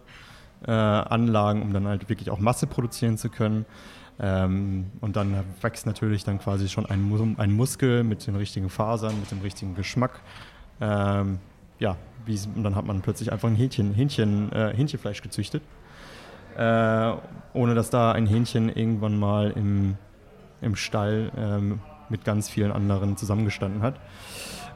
äh, Anlagen, um dann halt wirklich auch Masse produzieren zu können. Ähm, und dann wächst natürlich dann quasi schon ein, ein, Muskel mit den richtigen Fasern, mit dem richtigen Geschmack. Ähm, ja, und dann hat man plötzlich einfach ein Hähnchen, Hähnchen, äh, Hähnchenfleisch gezüchtet äh, ohne dass da ein Hähnchen irgendwann mal im, im Stall ähm, mit ganz vielen anderen zusammengestanden hat.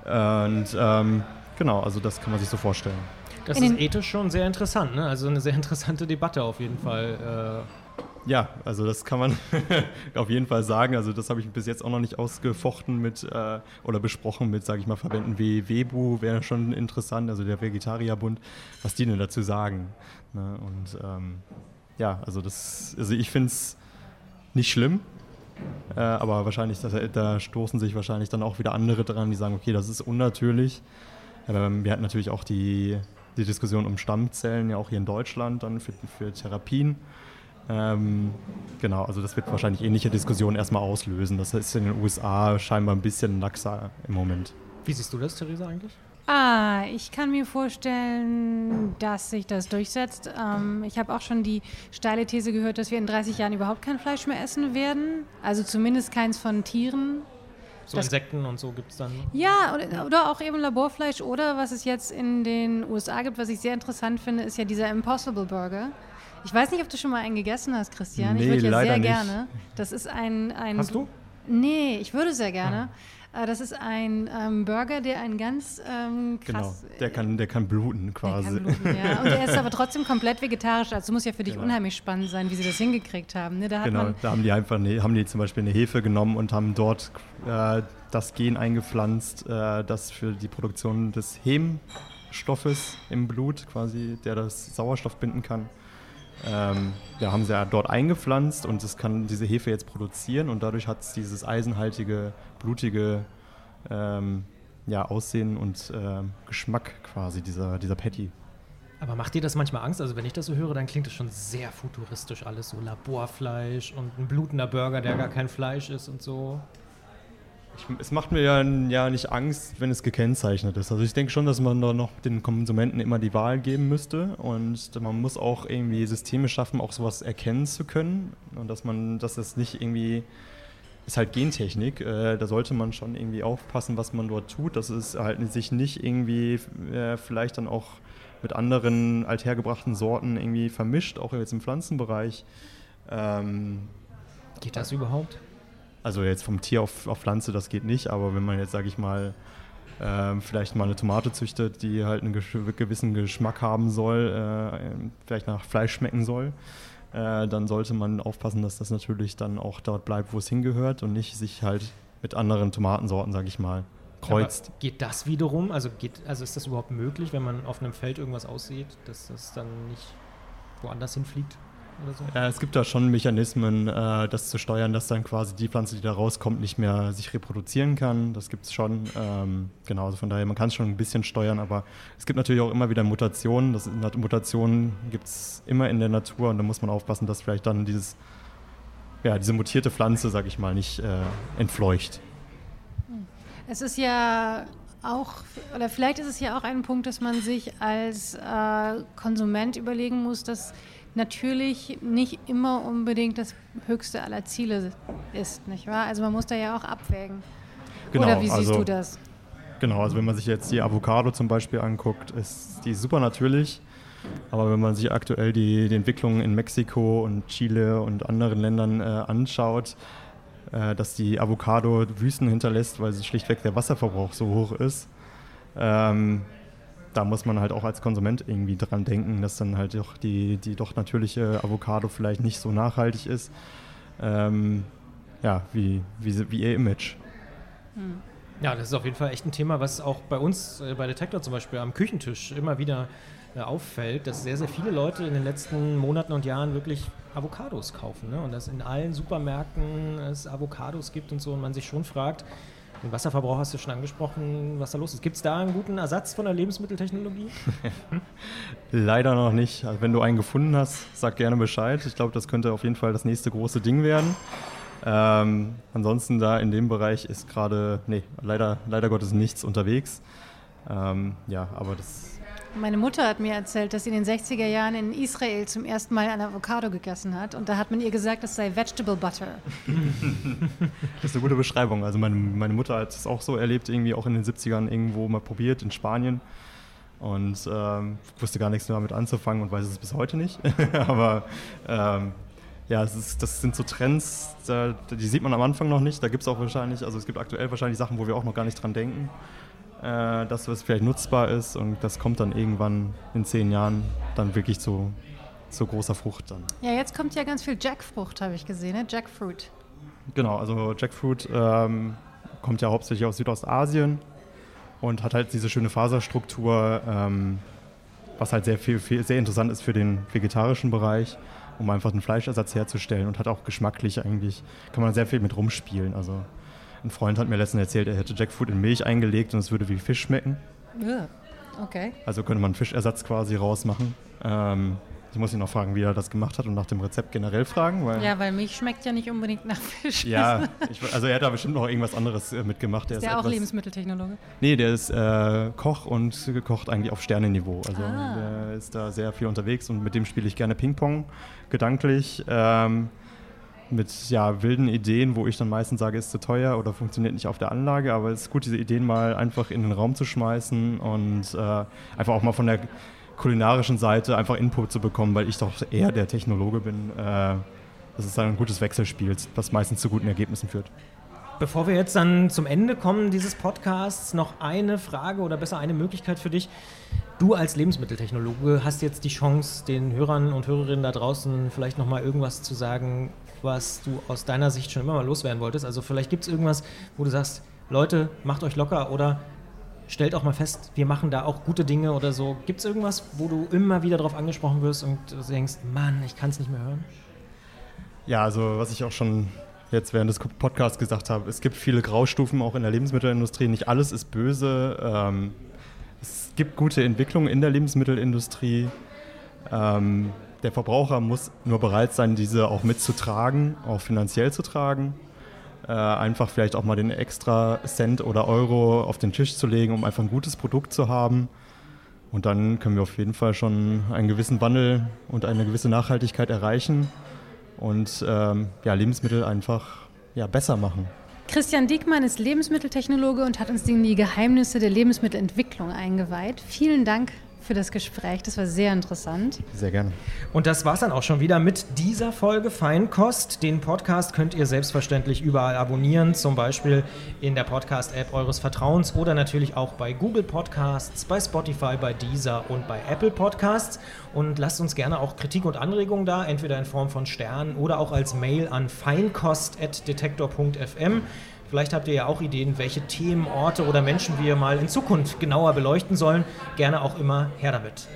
Und ähm, genau, also das kann man sich so vorstellen. Das ist ethisch schon sehr interessant, ne? Also eine sehr interessante Debatte auf jeden Fall. Äh ja, also das kann man auf jeden Fall sagen. Also das habe ich bis jetzt auch noch nicht ausgefochten mit äh, oder besprochen mit, sage ich mal, Verbänden wie Webu wäre schon interessant, also der Vegetarierbund, was die denn dazu sagen. Ne? Und ähm, ja, also das, also ich finde es nicht schlimm, äh, aber wahrscheinlich, das, da stoßen sich wahrscheinlich dann auch wieder andere dran, die sagen, okay, das ist unnatürlich. Ähm, wir hatten natürlich auch die, die Diskussion um Stammzellen, ja auch hier in Deutschland dann für, für Therapien. Ähm, genau, also das wird wahrscheinlich ähnliche Diskussionen erstmal auslösen. Das ist in den USA scheinbar ein bisschen laxer im Moment. Wie siehst du das, Theresa, eigentlich? Ah, ich kann mir vorstellen, dass sich das durchsetzt. Ähm, ich habe auch schon die steile These gehört, dass wir in 30 Jahren überhaupt kein Fleisch mehr essen werden. Also zumindest keins von Tieren. So das, Insekten und so gibt es dann? Ja, oder, oder, auch eben Laborfleisch. Oder was es jetzt in den USA gibt, was ich sehr interessant finde, ist ja dieser Impossible Burger. Ich weiß nicht, ob du schon mal einen gegessen hast, Christian. Nee, ich würde ja sehr nicht. gerne. Das ist ein, ein. Hast du? Nee, ich würde sehr gerne. Äh, Das ist ein ähm, Burger, der ein ganz ähm, Genau, krass. der kann, der kann bluten der quasi. kann bluten, ja. Und der ist aber trotzdem komplett vegetarisch. Also muss ja für dich Genau. unheimlich spannend sein, wie sie das hingekriegt haben. Ne? Da Genau, man, da haben die einfach eine, haben die zum Beispiel eine Hefe genommen und haben dort äh, das Gen eingepflanzt, äh, das für die Produktion des Hemstoffes im Blut quasi, der das Sauerstoff binden kann. Ähm, ja, haben sie ja dort eingepflanzt und es kann diese Hefe jetzt produzieren und dadurch hat es dieses eisenhaltige, blutige ähm, ja, Aussehen und ähm, Geschmack quasi dieser, dieser Patty. Aber macht dir das manchmal Angst? Also wenn ich das so höre, dann klingt das schon sehr futuristisch alles, so Laborfleisch und ein blutender Burger, der gar kein Fleisch ist und so. Ich, es macht mir ja, ja nicht Angst, wenn es gekennzeichnet ist. Also ich denke schon, dass man da noch den Konsumenten immer die Wahl geben müsste und man muss auch irgendwie Systeme schaffen, auch sowas erkennen zu können und dass man, dass es nicht irgendwie ist halt Gentechnik. Äh, da sollte man schon irgendwie aufpassen, was man dort tut, dass es halt sich nicht irgendwie äh, vielleicht dann auch mit anderen althergebrachten Sorten irgendwie vermischt, auch jetzt im Pflanzenbereich. Ähm, Geht das überhaupt? Also jetzt vom Tier auf, auf Pflanze, das geht nicht, aber wenn man jetzt, sage ich mal, ähm, vielleicht mal eine Tomate züchtet, die halt einen gewissen Geschmack haben soll, äh, vielleicht nach Fleisch schmecken soll, äh, dann sollte man aufpassen, dass das natürlich dann auch dort bleibt, wo es hingehört und nicht sich halt mit anderen Tomatensorten, sage ich mal, kreuzt. Aber geht das wiederum? Also, geht, also ist das überhaupt möglich, wenn man auf einem Feld irgendwas aussieht, dass das dann nicht woanders hinfliegt oder so? Ja, es gibt da schon Mechanismen, äh, das zu steuern, dass dann quasi die Pflanze, die da rauskommt, nicht mehr sich reproduzieren kann. Das gibt es schon. Ähm, genau, also von daher, man kann es schon ein bisschen steuern, aber es gibt natürlich auch immer wieder Mutationen. Das, Mutationen gibt es immer in der Natur und da muss man aufpassen, dass vielleicht dann dieses, ja, diese mutierte Pflanze, sag ich mal, nicht äh, entfleucht. es ist ja auch, oder vielleicht ist es ja auch ein Punkt, dass man sich als äh, Konsument überlegen muss, dass natürlich nicht immer unbedingt das höchste aller Ziele ist, nicht wahr? Also man muss da ja auch abwägen. Oder wie siehst also, du das? Genau, also wenn man sich jetzt die Avocado zum Beispiel anguckt, ist die super natürlich. Aber wenn man sich aktuell die, die Entwicklungen in Mexiko und Chile und anderen Ländern äh, anschaut, äh, dass die Avocado Wüsten hinterlässt, weil sie schlichtweg der Wasserverbrauch so hoch ist, ähm, da muss man halt auch als Konsument irgendwie dran denken, dass dann halt doch die, die doch natürliche Avocado vielleicht nicht so nachhaltig ist, ähm, ja, wie, wie, wie ihr Image. Ja, das ist auf jeden Fall echt ein Thema, was auch bei uns äh, bei Detektor zum Beispiel am Küchentisch immer wieder äh, auffällt, dass sehr, sehr viele Leute in den letzten Monaten und Jahren wirklich Avocados kaufen. Ne? Und dass in allen Supermärkten es Avocados gibt und so und man sich schon fragt, den Wasserverbrauch hast du schon angesprochen, was da los ist. Gibt es da einen guten Ersatz von der Lebensmitteltechnologie? Leider noch nicht. Also wenn du einen gefunden hast, sag gerne Bescheid. Ich glaube, das könnte auf jeden Fall das nächste große Ding werden. Ähm, ansonsten da in dem Bereich ist gerade, nee, leider, leider Gottes nichts unterwegs. Ähm, ja, aber das, Meine Mutter hat mir erzählt, dass sie in den 60er Jahren in Israel zum ersten Mal ein Avocado gegessen hat. Und da hat man ihr gesagt, das sei Vegetable Butter. das ist eine gute Beschreibung. Also meine, meine Mutter hat es auch so erlebt, irgendwie auch in den 70ern irgendwo mal probiert in Spanien. Und ähm, wusste gar nichts mehr damit anzufangen und weiß es bis heute nicht. aber ähm, ja, ist, das sind so Trends, da, die sieht man am Anfang noch nicht. Da gibt es auch wahrscheinlich, also es gibt aktuell wahrscheinlich Sachen, wo wir auch noch gar nicht dran denken, äh, dass es vielleicht nutzbar ist und das kommt dann irgendwann in zehn Jahren dann wirklich zu, zu großer Frucht dann. Ja, jetzt kommt ja ganz viel Jackfrucht, habe ich gesehen, ne? Jackfruit. Genau, also Jackfruit ähm, kommt ja hauptsächlich aus Südostasien und hat halt diese schöne Faserstruktur, ähm, was halt sehr, viel, viel, sehr interessant ist für den vegetarischen Bereich, um einfach einen Fleischersatz herzustellen und hat auch geschmacklich eigentlich, kann man sehr viel mit rumspielen. Also ein Freund hat mir letztens erzählt, er hätte Jackfruit in Milch eingelegt und es würde wie Fisch schmecken. Ja, okay. Also könnte man Fischersatz quasi rausmachen. Ähm, ich muss ihn noch fragen, wie er das gemacht hat und nach dem Rezept generell fragen. Weil Ja, weil Milch schmeckt ja nicht unbedingt nach Fisch. Ja, ich, also er hat da bestimmt noch irgendwas anderes äh, mitgemacht. Der Ist der auch etwas- Lebensmitteltechnologe? Nee, der ist äh, Koch und kocht eigentlich auf Sternenniveau. Also Ah. der ist da sehr viel unterwegs und mit dem spiele ich gerne Ping-Pong, gedanklich. Ähm, mit ja, wilden Ideen, wo ich dann meistens sage, ist zu teuer oder funktioniert nicht auf der Anlage. Aber es ist gut, diese Ideen mal einfach in den Raum zu schmeißen und äh, einfach auch mal von der kulinarischen Seite einfach Input zu bekommen, weil ich doch eher der Technologe bin. Äh, das ist dann ein gutes Wechselspiel, was meistens zu guten Ergebnissen führt. Bevor wir jetzt dann zum Ende kommen dieses Podcasts, noch eine Frage oder besser eine Möglichkeit für dich. Du als Lebensmitteltechnologe hast jetzt die Chance, den Hörern und Hörerinnen da draußen vielleicht nochmal irgendwas zu sagen, was du aus deiner Sicht schon immer mal loswerden wolltest. Also vielleicht gibt es irgendwas, wo du sagst, Leute, macht euch locker oder stellt auch mal fest, wir machen da auch gute Dinge oder so. Gibt es irgendwas, wo du immer wieder darauf angesprochen wirst und denkst, Mann, ich kann es nicht mehr hören? Ja, also was ich auch schon jetzt während des Podcasts gesagt habe, es gibt viele Graustufen auch in der Lebensmittelindustrie. Nicht alles ist böse. Ähm, es gibt gute Entwicklungen in der Lebensmittelindustrie. Ähm, der Verbraucher muss nur bereit sein, diese auch mitzutragen, auch finanziell zu tragen. Äh, einfach vielleicht auch mal den extra Cent oder Euro auf den Tisch zu legen, um einfach ein gutes Produkt zu haben. Und dann können wir auf jeden Fall schon einen gewissen Wandel und eine gewisse Nachhaltigkeit erreichen und ähm, ja, Lebensmittel einfach ja, besser machen. Christian Diekmann ist Lebensmitteltechnologe und hat uns in die Geheimnisse der Lebensmittelentwicklung eingeweiht. Vielen Dank für das Gespräch. Das war sehr interessant. Sehr gerne. Und das war es dann auch schon wieder mit dieser Folge Feinkost. Den Podcast könnt ihr selbstverständlich überall abonnieren, zum Beispiel in der Podcast-App eures Vertrauens oder natürlich auch bei Google Podcasts, bei Spotify, bei Deezer und bei Apple Podcasts. Und lasst uns gerne auch Kritik und Anregungen da, entweder in Form von Sternen oder auch als Mail an feinkost.detektor.fm. Vielleicht habt ihr ja auch Ideen, welche Themen, Orte oder Menschen wir mal in Zukunft genauer beleuchten sollen. Gerne auch immer her damit.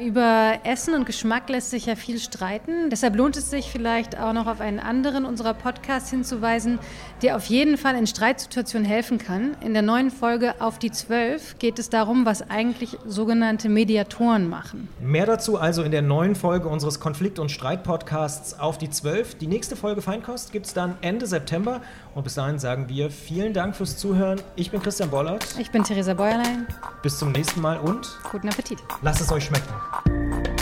Über Essen und Geschmack lässt sich ja viel streiten. Deshalb lohnt es sich vielleicht auch noch auf einen anderen unserer Podcasts hinzuweisen, der auf jeden Fall in Streitsituationen helfen kann. In der neuen Folge Auf die Zwölf geht es darum, was eigentlich sogenannte Mediatoren machen. Mehr dazu also in der neuen Folge unseres Konflikt- und Streit-Podcasts Auf die Zwölf. Die nächste Folge Feinkost gibt es dann Ende September. Und bis dahin sagen wir vielen Dank fürs Zuhören. Ich bin Christian Bollert. Ich bin Theresa Bäuerlein. Bis zum nächsten Mal und guten Appetit. Lasst es euch schmecken. 好。